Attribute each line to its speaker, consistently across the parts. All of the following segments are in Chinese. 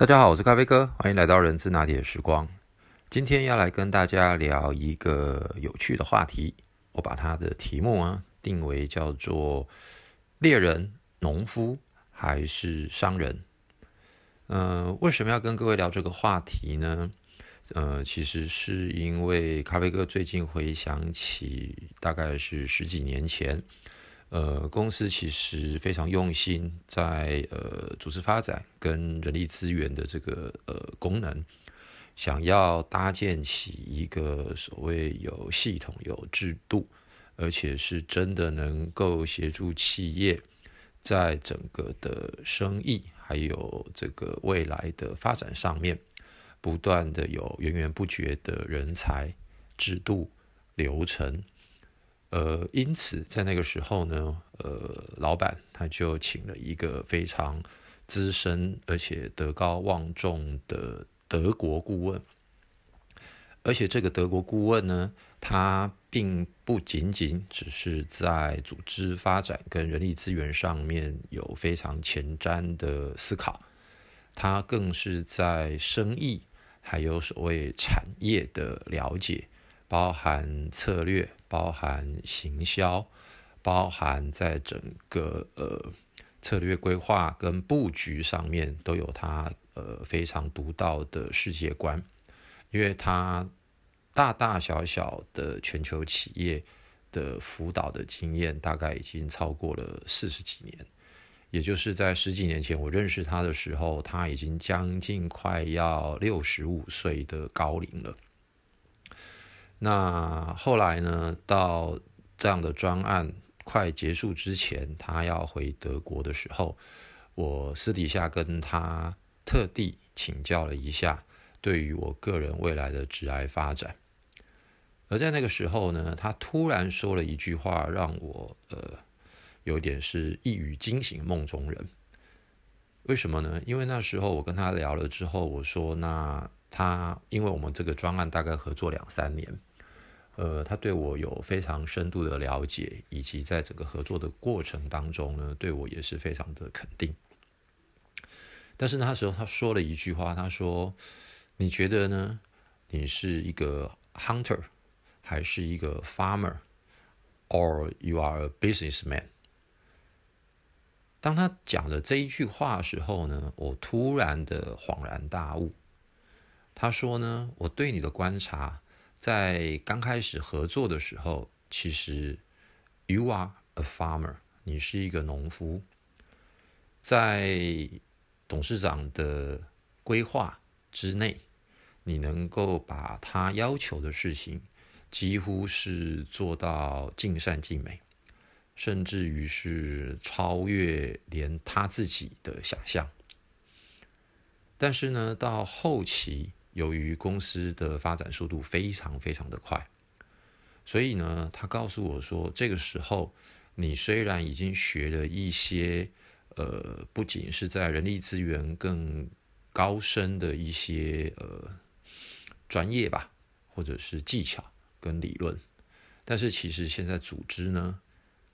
Speaker 1: 大家好，我是咖啡哥，欢迎来到人资拿铁时光。今天要来跟大家聊一个有趣的话题，我把它的题目啊定为叫做猎人、农夫还是商人。呃，为什么要跟各位聊这个话题呢？呃，其实是因为咖啡哥最近回想起，大概是十几年前。呃，公司其实非常用心在呃组织发展跟人力资源的这个呃功能，想要搭建起一个所谓有系统、有制度，而且是真的能够协助企业在整个的生意还有这个未来的发展上面，不断的有源源不绝的人才、制度、流程。呃，因此在那个时候呢，呃，老板他就请了一个非常资深而且德高望重的德国顾问，而且这个德国顾问呢，他并不仅仅只是在组织发展跟人力资源上面有非常前瞻的思考，他更是在生意还有所谓产业的了解。包含策略，包含行销，包含在整个呃策略规划跟布局上面都有他呃非常独到的世界观，因为他大大小小的全球企业的辅导的经验大概已经超过了四十几年，也就是在十几年前我认识他的时候，他已经将近快要六十五岁的高龄了。那后来呢？到这样的专案快结束之前，他要回德国的时候，我私底下跟他特地请教了一下，对于我个人未来的职业发展。而在那个时候呢，他突然说了一句话，让我呃有点是一语惊醒梦中人。为什么呢？因为那时候我跟他聊了之后，我说：“那他因为我们这个专案大概合作两三年。”呃，他对我有非常深度的了解，以及在整个合作的过程当中呢，对我也是非常的肯定。但是那时候他说了一句话，他说：“你觉得呢？你是一个 hunter，还是一个 farmer，or you are a businessman？” 当他讲了这一句话的时候呢，我突然的恍然大悟。他说呢：“我对你的观察。”在刚开始合作的时候，其实 you are a farmer，你是一个农夫。在董事长的规划之内，你能够把他要求的事情，几乎是做到尽善尽美，甚至于是超越连他自己的想象。但是呢，到后期。由于公司的发展速度非常非常的快，所以呢，他告诉我说，这个时候你虽然已经学了一些，呃，不仅是在人力资源更高深的一些呃专业吧，或者是技巧跟理论，但是其实现在组织呢，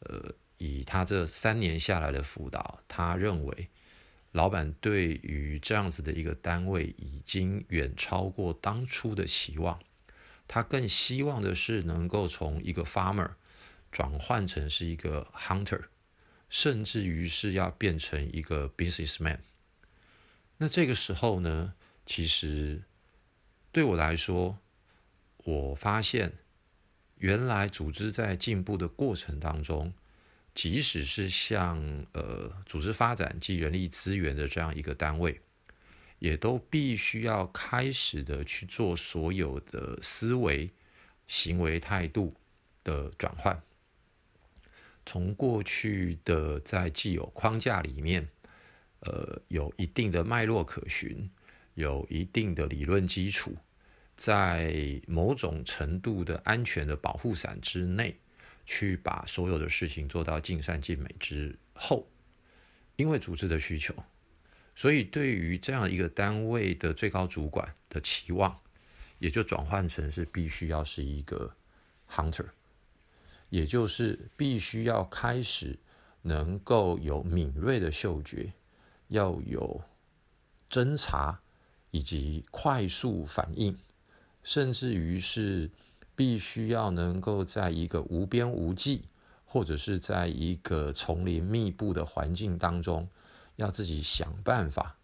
Speaker 1: 呃，以他这三年下来的辅导，他认为。老板对于这样子的一个单位已经远超过当初的期望，他更希望的是能够从一个 farmer 转换成是一个 hunter，甚至于是要变成一个 businessman。那这个时候呢，其实对我来说，我发现原来组织在进步的过程当中。即使是像呃组织发展及人力资源的这样一个单位，也都必须要开始的去做所有的思维、行为态度的转换，从过去的在既有框架里面，呃有一定的脉络可循，有一定的理论基础，在某种程度的安全的保护伞之内。去把所有的事情做到尽善尽美之后，因为组织的需求，所以对于这样一个单位的最高主管的期望，也就转换成是必须要是一个 hunter，也就是必须要开始能够有敏锐的嗅觉，要有侦查以及快速反应，甚至于是必须要能够在一个无边无际，或者是在一个丛林密布的环境当中，要自己想办法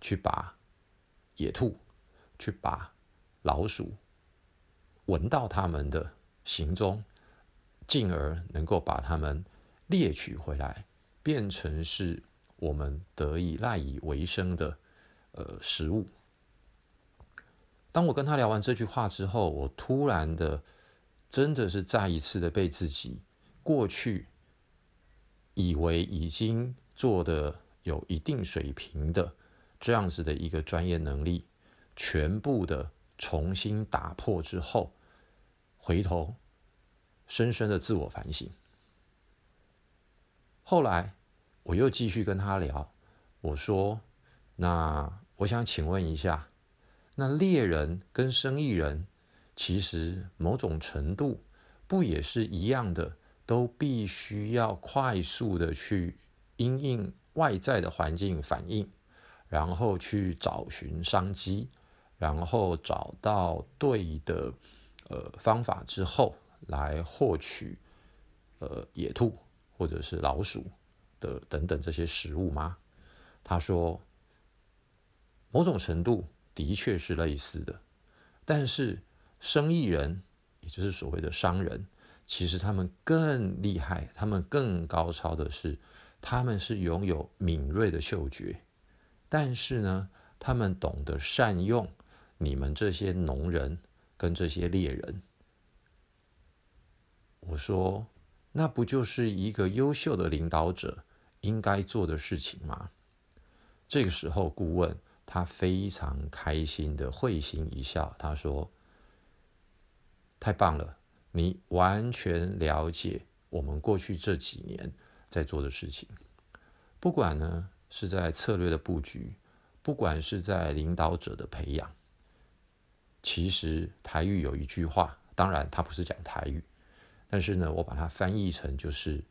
Speaker 1: 去把野兔、去把老鼠闻到它们的行踪，进而能够把它们猎取回来，变成是我们得以赖以为生的。呃，食物。当我跟他聊完这句话之后，我突然的，真的是再一次的被自己过去以为已经做的有一定水平的这样子的一个专业能力，全部的重新打破之后，回头深深的自我反省。后来我又继续跟他聊，我说。那我想请问一下，那猎人跟生意人，其实某种程度不也是一样的，都必须要快速的去因应外在的环境反应，然后去找寻商机，然后找到对的呃方法之后，来获取呃野兔或者是老鼠的等等这些食物吗？他说。某种程度的确是类似的，但是生意人，也就是所谓的商人，其实他们更厉害，他们更高超的是，他们是拥有敏锐的嗅觉，但是呢，他们懂得善用你们这些农人跟这些猎人。我说，那不就是一个优秀的领导者应该做的事情吗？这个时候，顾问。他非常开心的会心一笑，他说：“太棒了，你完全了解我们过去这几年在做的事情。不管呢是在策略的布局，不管是在领导者的培养，其实台语有一句话，当然他不是讲台语，但是呢，我把它翻译成就是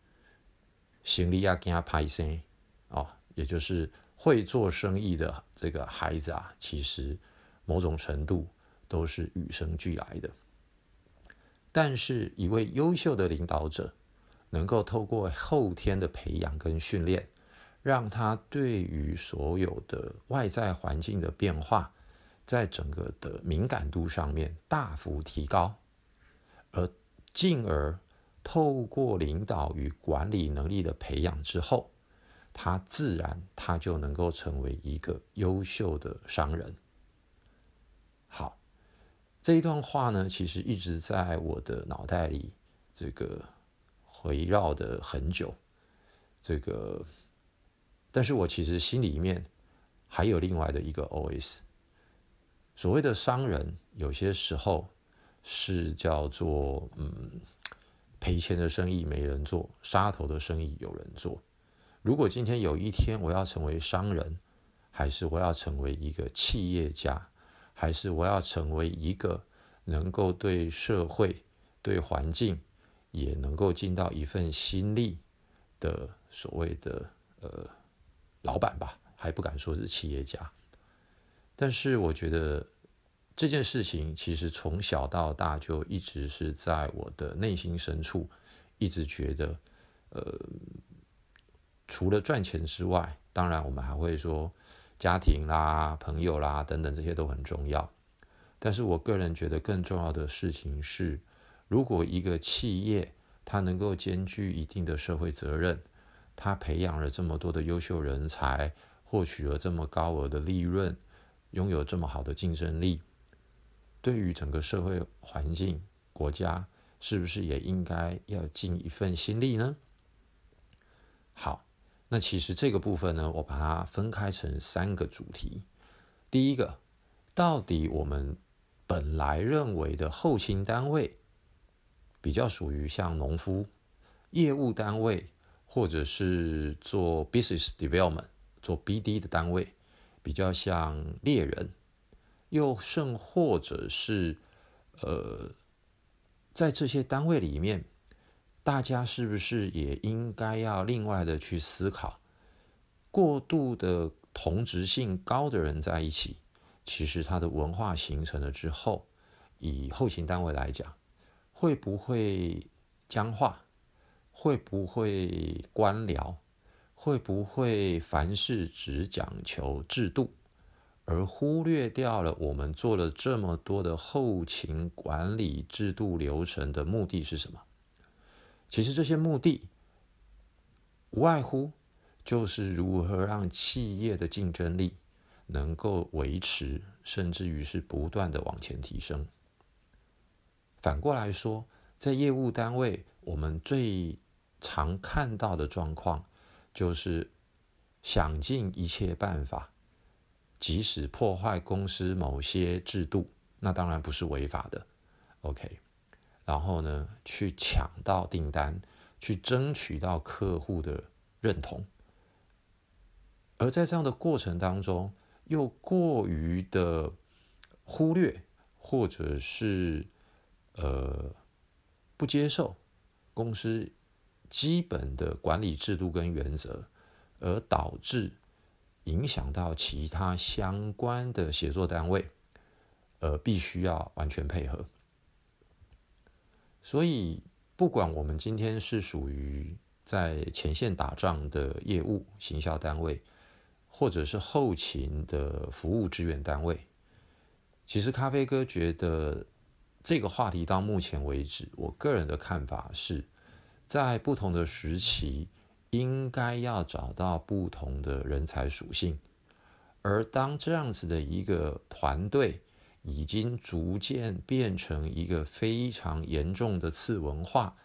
Speaker 1: ‘行李要跟他拍声’哦，也就是。”会做生意的这个孩子啊，其实某种程度都是与生俱来的。但是，一位优秀的领导者，能够透过后天的培养跟训练，让他对于所有的外在环境的变化，在整个的敏感度上面大幅提高，而进而透过领导与管理能力的培养之后。他自然，他就能够成为一个优秀的商人。好，这一段话呢，其实一直在我的脑袋里这个回绕的很久。这个，但是我其实心里面还有另外的一个 OS。所谓的商人，有些时候是叫做嗯，赔钱的生意没人做，杀头的生意有人做。如果今天有一天我要成为商人，还是我要成为一个企业家，还是我要成为一个能够对社会、对环境也能够尽到一份心力的所谓的呃老板吧，还不敢说是企业家。但是我觉得这件事情其实从小到大就一直是在我的内心深处，一直觉得呃。除了赚钱之外，当然我们还会说家庭啦、朋友啦等等，这些都很重要。但是我个人觉得更重要的事情是，如果一个企业它能够兼具一定的社会责任，它培养了这么多的优秀人才，获取了这么高额的利润，拥有这么好的竞争力，对于整个社会环境、国家，是不是也应该要尽一份心力呢？好。那其实这个部分呢，我把它分开成三个主题。第一个，到底我们本来认为的后勤单位，比较属于像农夫、业务单位，或者是做 business development、做 BD 的单位，比较像猎人，又甚或者是呃，在这些单位里面。大家是不是也应该要另外的去思考？过度的同质性高的人在一起，其实他的文化形成了之后，以后勤单位来讲，会不会僵化？会不会官僚？会不会凡事只讲求制度，而忽略掉了我们做了这么多的后勤管理制度流程的目的是什么？其实这些目的无外乎就是如何让企业的竞争力能够维持，甚至于是不断的往前提升。反过来说，在业务单位，我们最常看到的状况，就是想尽一切办法，即使破坏公司某些制度，那当然不是违法的。OK，然后呢，去抢到订单，去争取到客户的认同，而在这样的过程当中，又过于的忽略，或者是呃不接受公司。基本的管理制度跟原则，而导致影响到其他相关的协作单位，呃，必须要完全配合。所以，不管我们今天是属于在前线打仗的业务行销单位，或者是后勤的服务支援单位，其实咖啡哥觉得这个话题到目前为止，我个人的看法是。在不同的时期，应该要找到不同的人才属性，而当这样子的一个团队已经逐渐变成一个非常严重的次文化，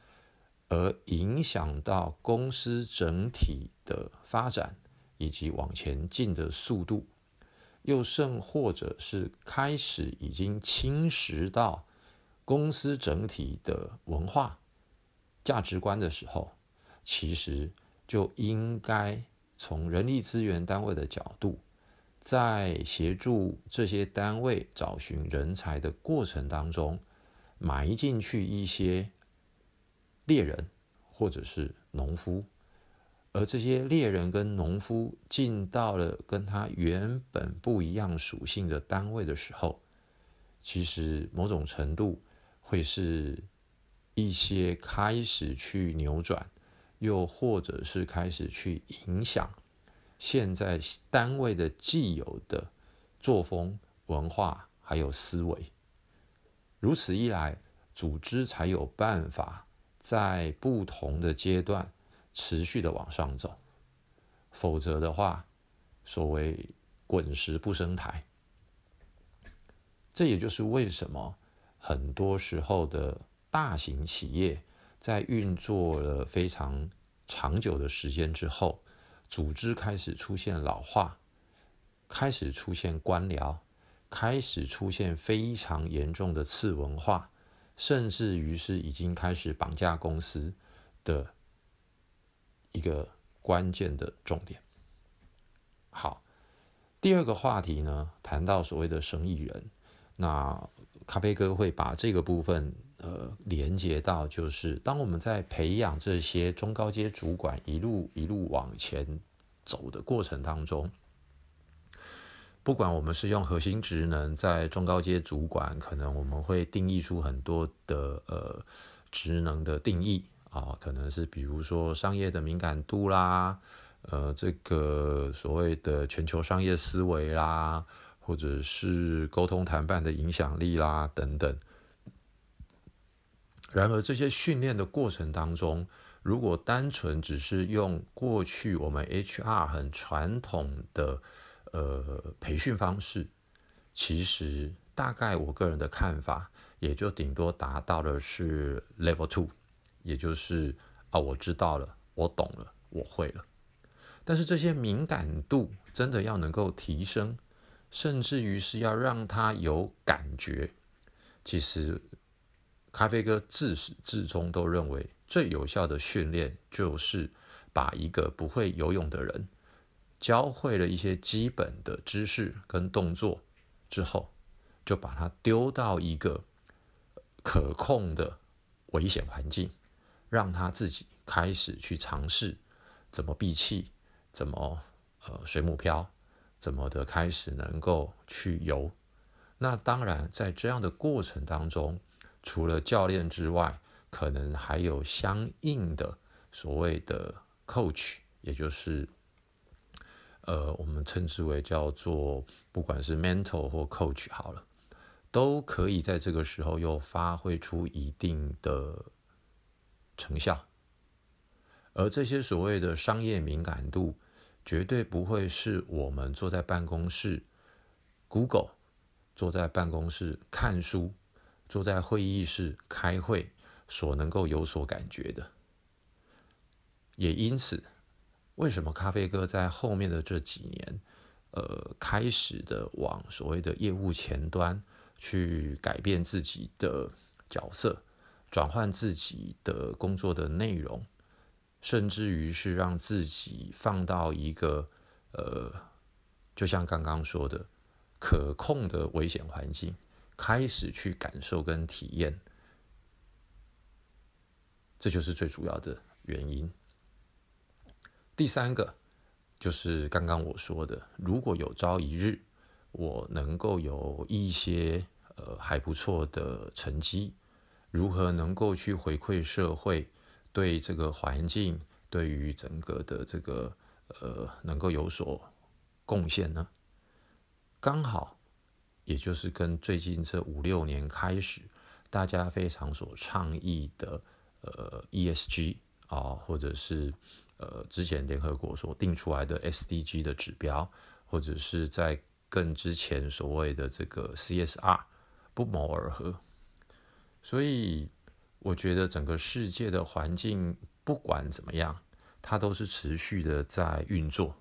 Speaker 1: 而影响到公司整体的发展以及往前进的速度，又甚或者是开始已经侵蚀到公司整体的文化。价值观的时候，其实就应该从人力资源单位的角度，在协助这些单位找寻人才的过程当中，埋进去一些猎人或者是农夫，而这些猎人跟农夫进到了跟他原本不一样属性的单位的时候，其实某种程度会是。一些开始去扭转，又或者是开始去影响现在单位的既有的作风、文化还有思维。如此一来，组织才有办法在不同的阶段持续的往上走。否则的话，所谓滚石不生台。这也就是为什么很多时候的。大型企业在运作了非常长久的时间之后，组织开始出现老化，开始出现官僚，开始出现非常严重的次文化，甚至于是已经开始绑架公司的一个关键的重点。好，第二个话题呢，谈到所谓的生意人，那咖啡哥会把这个部分。呃，连接到就是，当我们在培养这些中高阶主管一路一路往前走的过程当中，不管我们是用核心职能在中高阶主管，可能我们会定义出很多的呃职能的定义啊，可能是比如说商业的敏感度啦，呃，这个所谓的全球商业思维啦，或者是沟通谈判的影响力啦等等。然而，这些训练的过程当中，如果单纯只是用过去我们 HR 很传统的呃培训方式，其实大概我个人的看法，也就顶多达到的是 Level Two，也就是啊，我知道了，我懂了，我会了。但是这些敏感度真的要能够提升，甚至于是要让他有感觉，其实。咖啡哥自始至终都认为，最有效的训练就是把一个不会游泳的人教会了一些基本的知识跟动作之后，就把他丢到一个可控的危险环境，让他自己开始去尝试怎么闭气，怎么呃水母漂，怎么的开始能够去游。那当然，在这样的过程当中，除了教练之外，可能还有相应的所谓的 coach，也就是呃，我们称之为叫做不管是 mentor 或 coach 好了，都可以在这个时候又发挥出一定的成效。而这些所谓的商业敏感度，绝对不会是我们坐在办公室 Google，坐在办公室看书，坐在会议室开会。所能够有所感觉的，也因此，为什么咖啡哥在后面的这几年，呃，开始的往所谓的业务前端去改变自己的角色，转换自己的工作的内容，甚至于是让自己放到一个呃，就像刚刚说的可控的危险环境，开始去感受跟体验。这就是最主要的原因。第三个就是刚刚我说的，如果有朝一日我能够有一些呃还不错的成绩，如何能够去回馈社会，对这个环境，对于整个的这个呃能够有所贡献呢？刚好，也就是跟最近这五六年开始，大家非常所倡议的。呃，ESG 啊，或者是呃，之前联合国所定出来的 SDG 的指标，或者是在更之前所谓的这个 CSR，不谋而合。所以，我觉得整个世界的环境不管怎么样，它都是持续的在运作。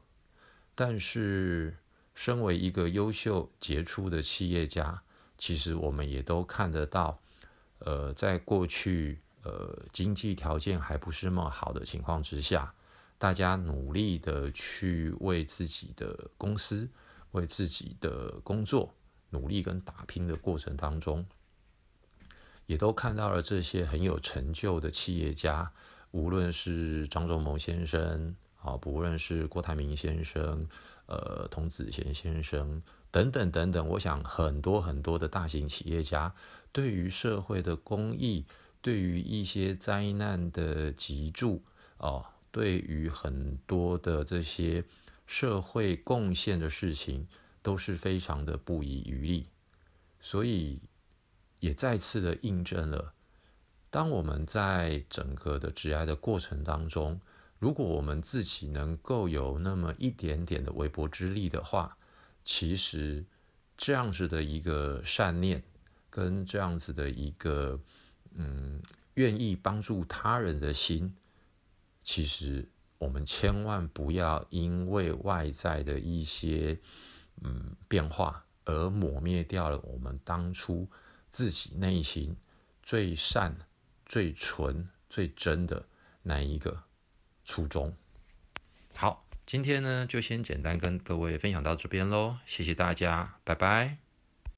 Speaker 1: 但是，身为一个优秀杰出的企业家，其实我们也都看得到，呃，在过去。呃，经济条件还不是那么好的情况之下，大家努力的去为自己的公司、为自己的工作努力跟打拼的过程当中，也都看到了这些很有成就的企业家，无论是张忠谋先生啊，不论是郭台铭先生、呃，童子贤先生等等等等，我想很多很多的大型企业家对于社会的公益。对于一些灾难的急助哦，对于很多的这些社会贡献的事情，都是非常的不遗余力，所以也再次的印证了，当我们在整个的致癌的过程当中，如果我们自己能够有那么一点点的微薄之力的话，其实这样子的一个善念，跟这样子的一个。嗯，愿意帮助他人的心，其实我们千万不要因为外在的一些嗯变化而抹灭掉了我们当初自己内心最善、最纯、最真的那一个初衷。好，今天呢就先简单跟各位分享到这边喽，谢谢大家，拜拜。